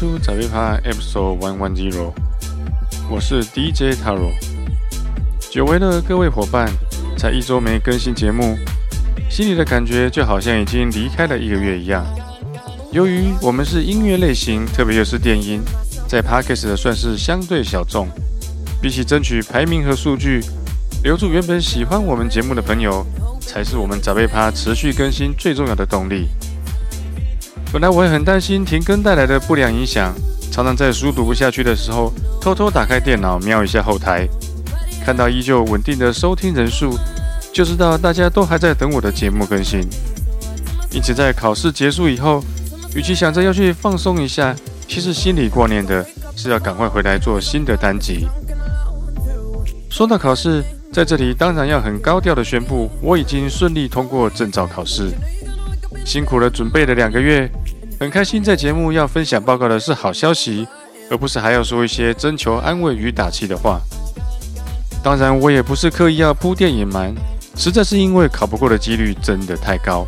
two 早杯趴 Episode One One Zero，我是 DJ Taro。久违的各位伙伴，才一周没更新节目，心里的感觉就好像已经离开了一个月一样。由于我们是音乐类型，特别又是电音，在 Podcast 的算是相对小众。比起争取排名和数据，留住原本喜欢我们节目的朋友，才是我们早杯趴持续更新最重要的动力。本来我也很担心停更带来的不良影响，常常在书读不下去的时候，偷偷打开电脑瞄一下后台，看到依旧稳定的收听人数，就知道大家都还在等我的节目更新。因此，在考试结束以后，与其想着要去放松一下，其实心里挂念的是要赶快回来做新的单集。说到考试，在这里当然要很高调的宣布，我已经顺利通过证照考试。辛苦了准备了两个月，很开心在节目要分享报告的是好消息，而不是还要说一些征求安慰与打气的话。当然，我也不是刻意要铺垫隐瞒，实在是因为考不过的几率真的太高。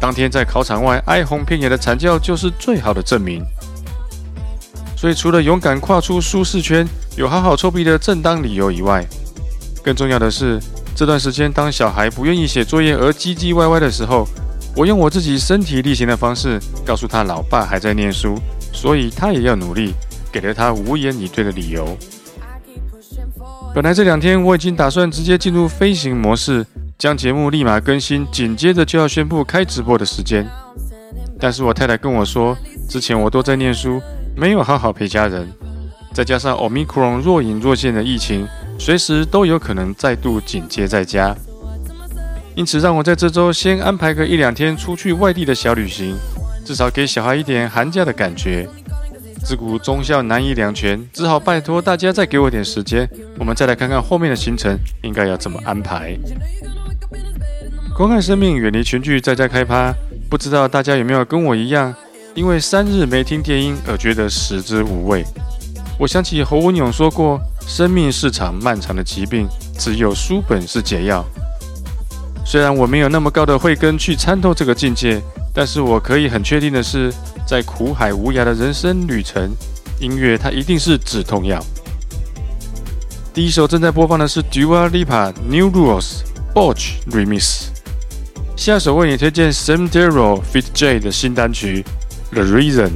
当天在考场外哀鸿遍野的惨叫就是最好的证明。所以，除了勇敢跨出舒适圈，有好好臭屁的正当理由以外，更重要的是，这段时间当小孩不愿意写作业而唧唧歪歪的时候，我用我自己身体力行的方式告诉他，老爸还在念书，所以他也要努力，给了他无言以对的理由。本来这两天我已经打算直接进入飞行模式，将节目立马更新，紧接着就要宣布开直播的时间。但是我太太跟我说，之前我都在念书，没有好好陪家人，再加上 Omicron 若隐若现的疫情，随时都有可能再度紧接在家。因此，让我在这周先安排个一两天出去外地的小旅行，至少给小孩一点寒假的感觉。自古忠孝难以两全，只好拜托大家再给我点时间，我们再来看看后面的行程应该要怎么安排。观看生命，远离群聚，在家开趴。不知道大家有没有跟我一样，因为三日没听电音而觉得食之无味？我想起侯文勇说过：“生命是场漫长的疾病，只有书本是解药。”虽然我没有那么高的慧根去参透这个境界，但是我可以很确定的是，在苦海无涯的人生旅程，音乐它一定是止痛药。第一首正在播放的是 Dua Lipa New Rules b o t c h Remix，下首为你推荐 Sam Darrell Fit J 的新单曲 The Reason。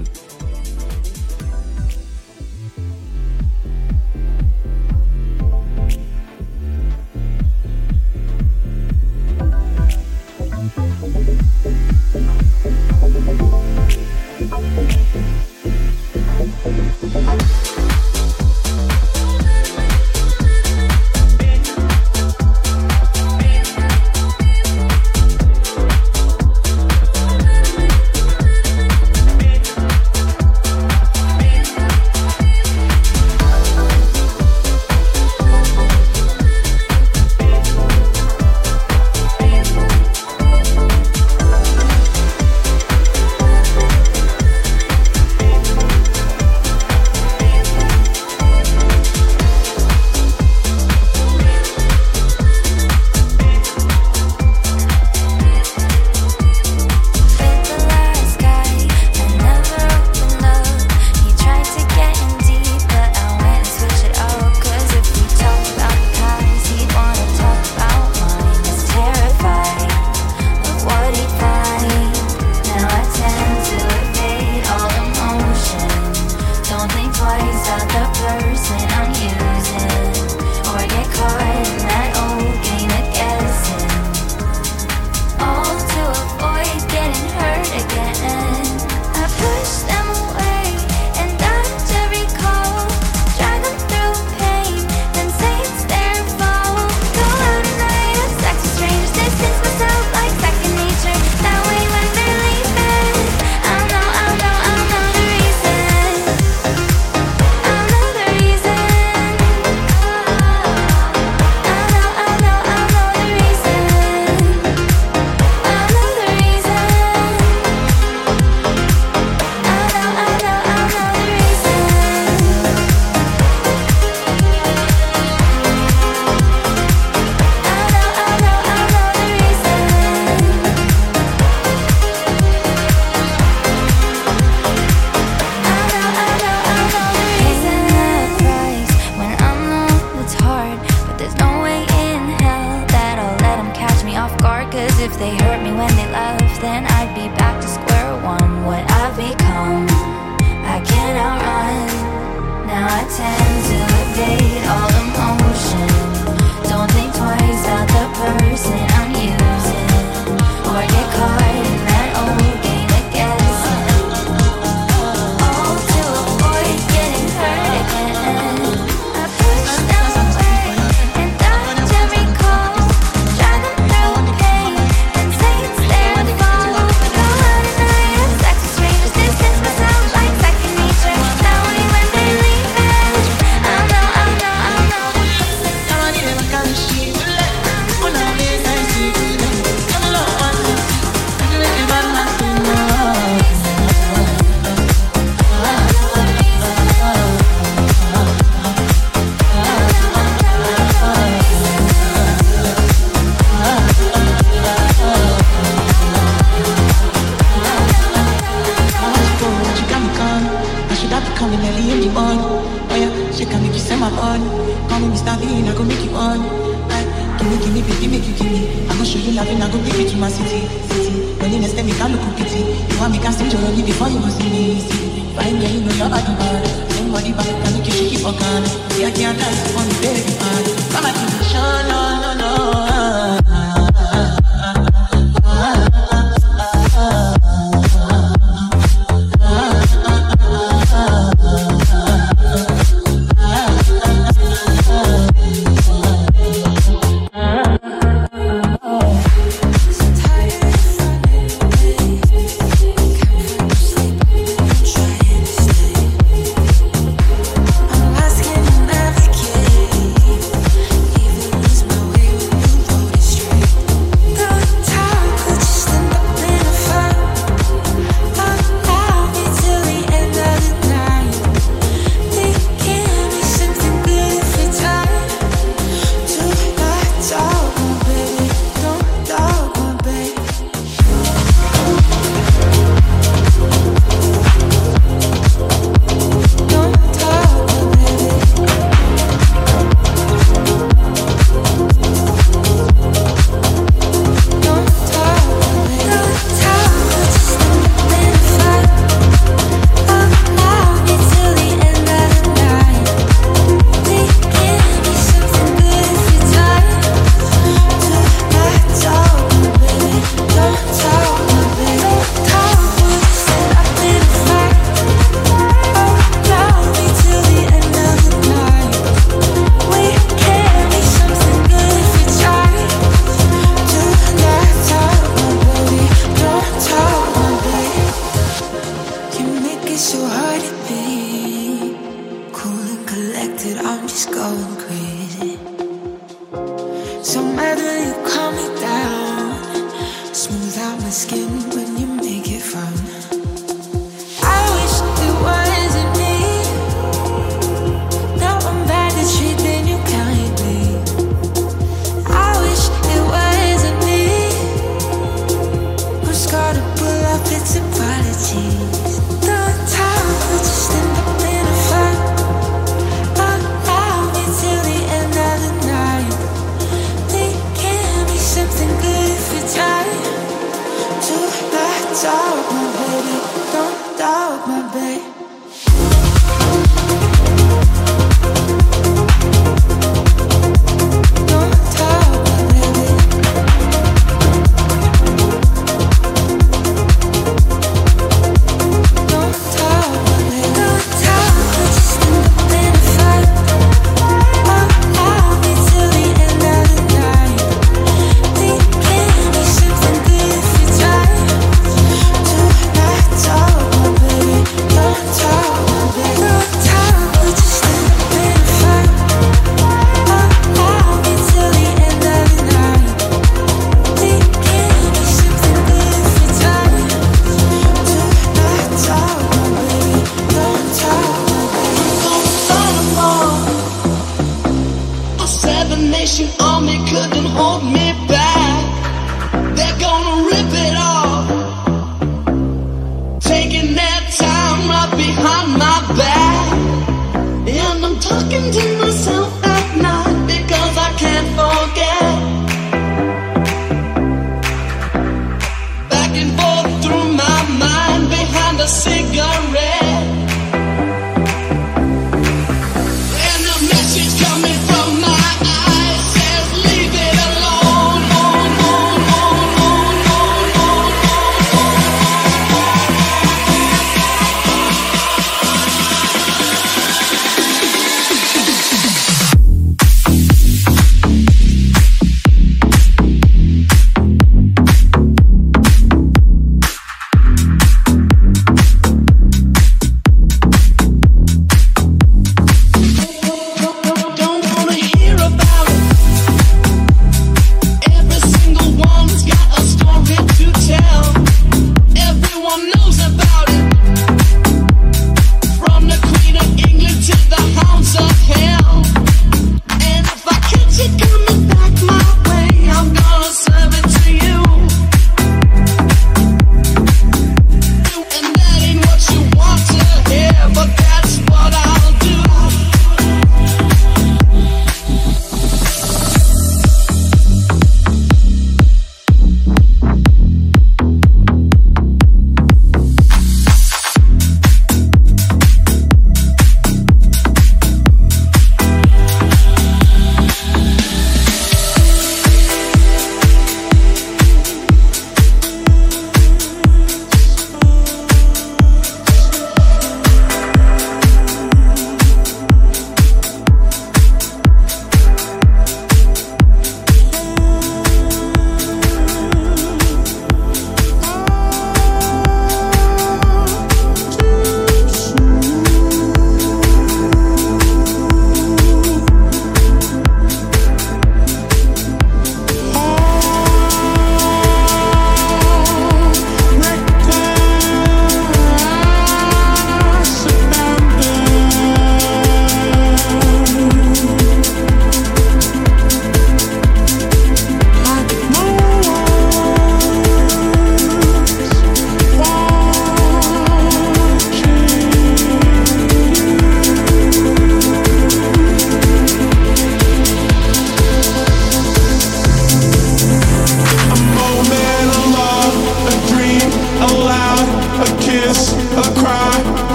on. Oh yeah, she can make you say my on. Call me Mr. Bean, I go make you on. Like, give me, give me, baby, make you give me. I go show you loving, I go give it to my city, city. When you next time, you can look pity. You want me can sing your only before you go see me, see. Fine, yeah, you know your body bad. Somebody bad can make you shake it for can. Yeah, yeah, dance for me, baby, man. Come on,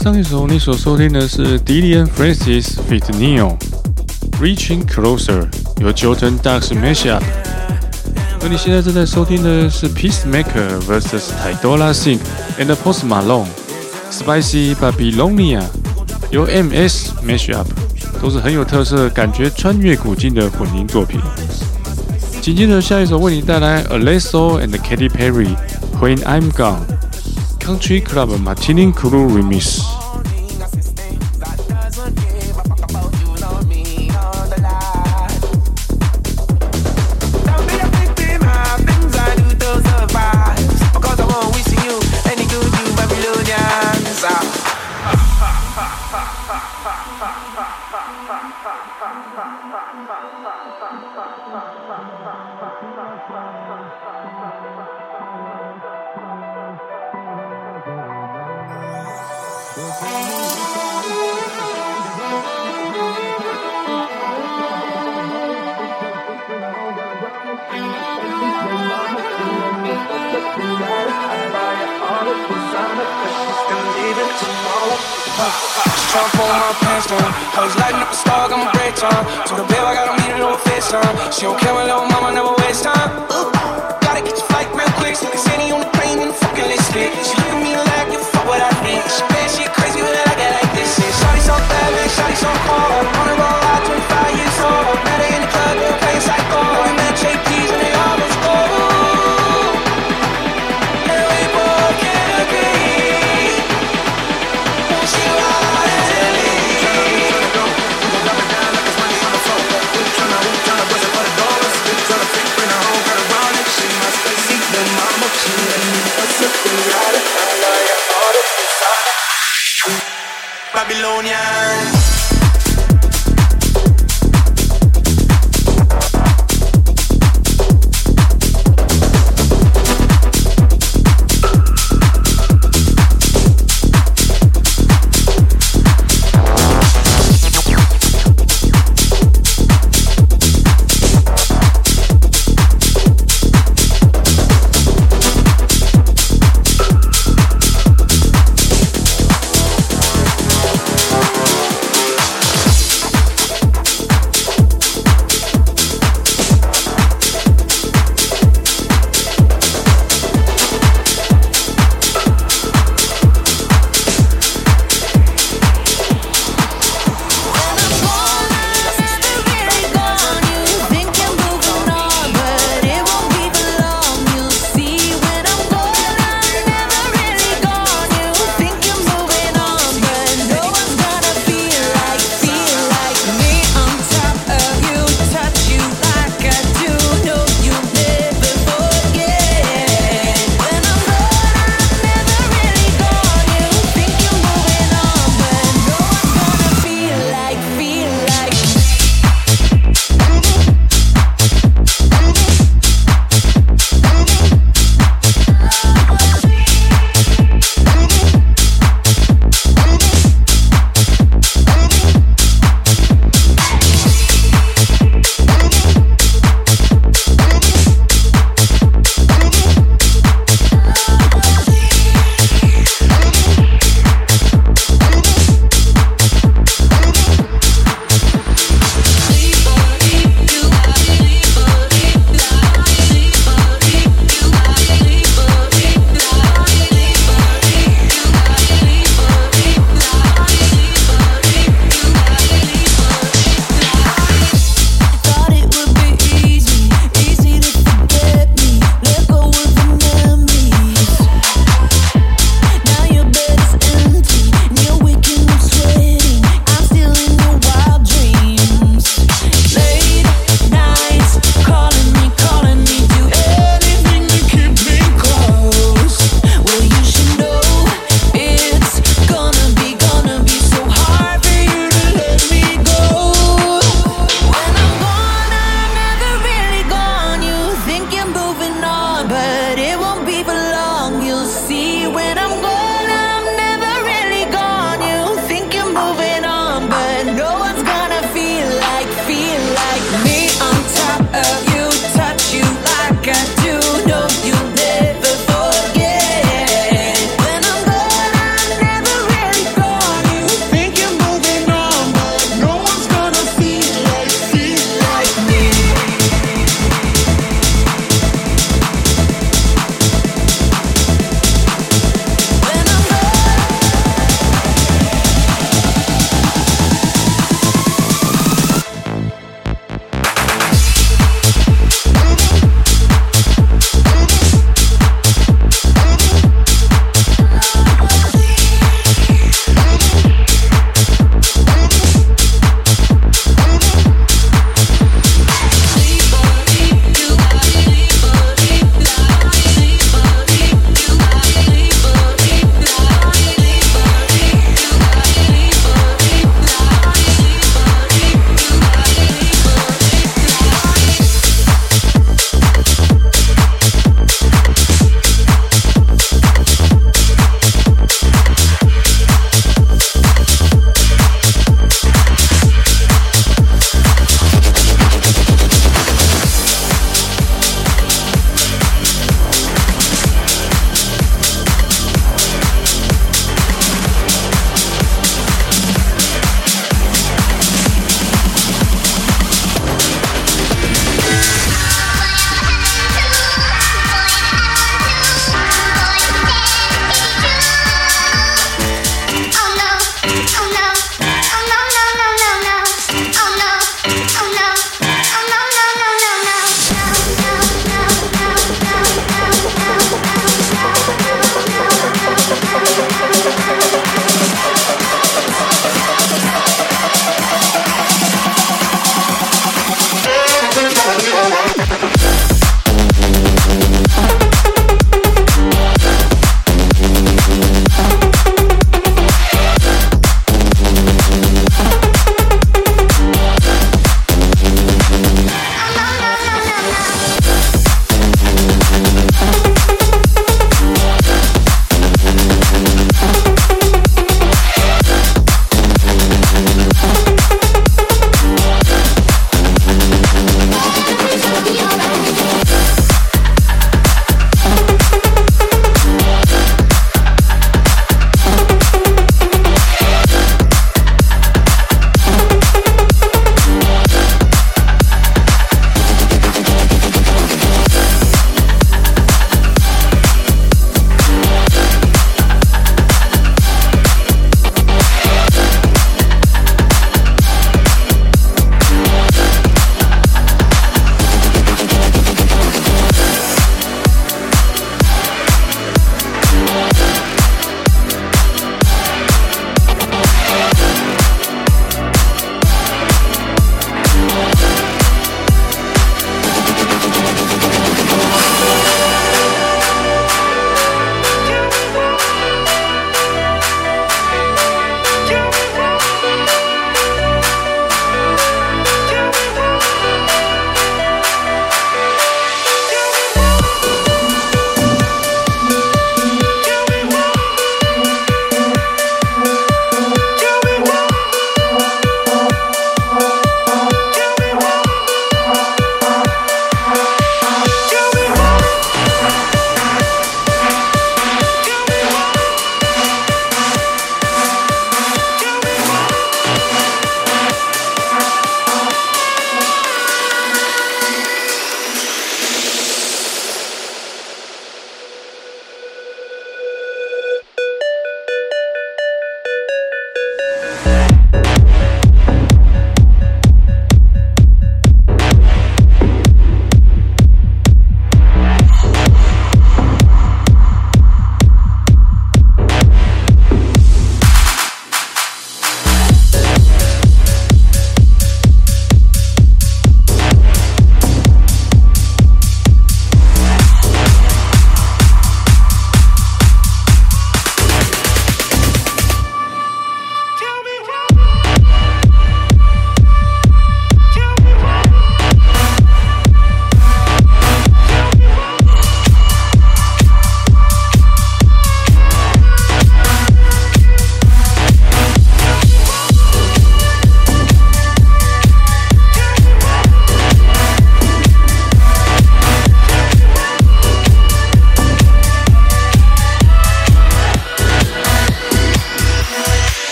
上一首你所收听的是 Dillon Francis feat. Ne-Yo，Reaching Closer，由 Jordan Dux Mashup。而你现在正在收听的是 Peacemaker vs. Ty Dolla $ign and Post Malone，Spicy Babylonia，由 MS Mashup，都是很有特色、感觉穿越古今的混音作品。紧接着下一首为你带来 Alesso and Katy Perry，When I'm Gone，Country Club Martini Crew Remix。Tryna pull my pants down. I was lighting up a star, got my brakes on. Told her, babe, I gotta meet her over FaceTime. She don't care, my little mama never waste time. Gotta get your flight real quick. So like Sandy on the plane the fucking list. She look me like, you fuck what I think. She bad, she crazy, but I get like this. Shawty so bad, Shawty so cold. On the roll out, 25 years old. Met her in Babylonian.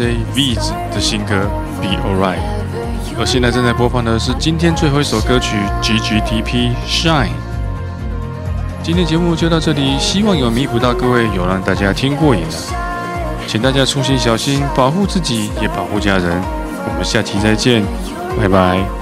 J. V's 的新歌《Be Alright》，而现在正在播放的是今天最后一首歌曲《GGTP Shine》。今天节目就到这里，希望有弥补到各位，有让大家听过瘾的，请大家出行小心，保护自己，也保护家人。我们下期再见，拜拜。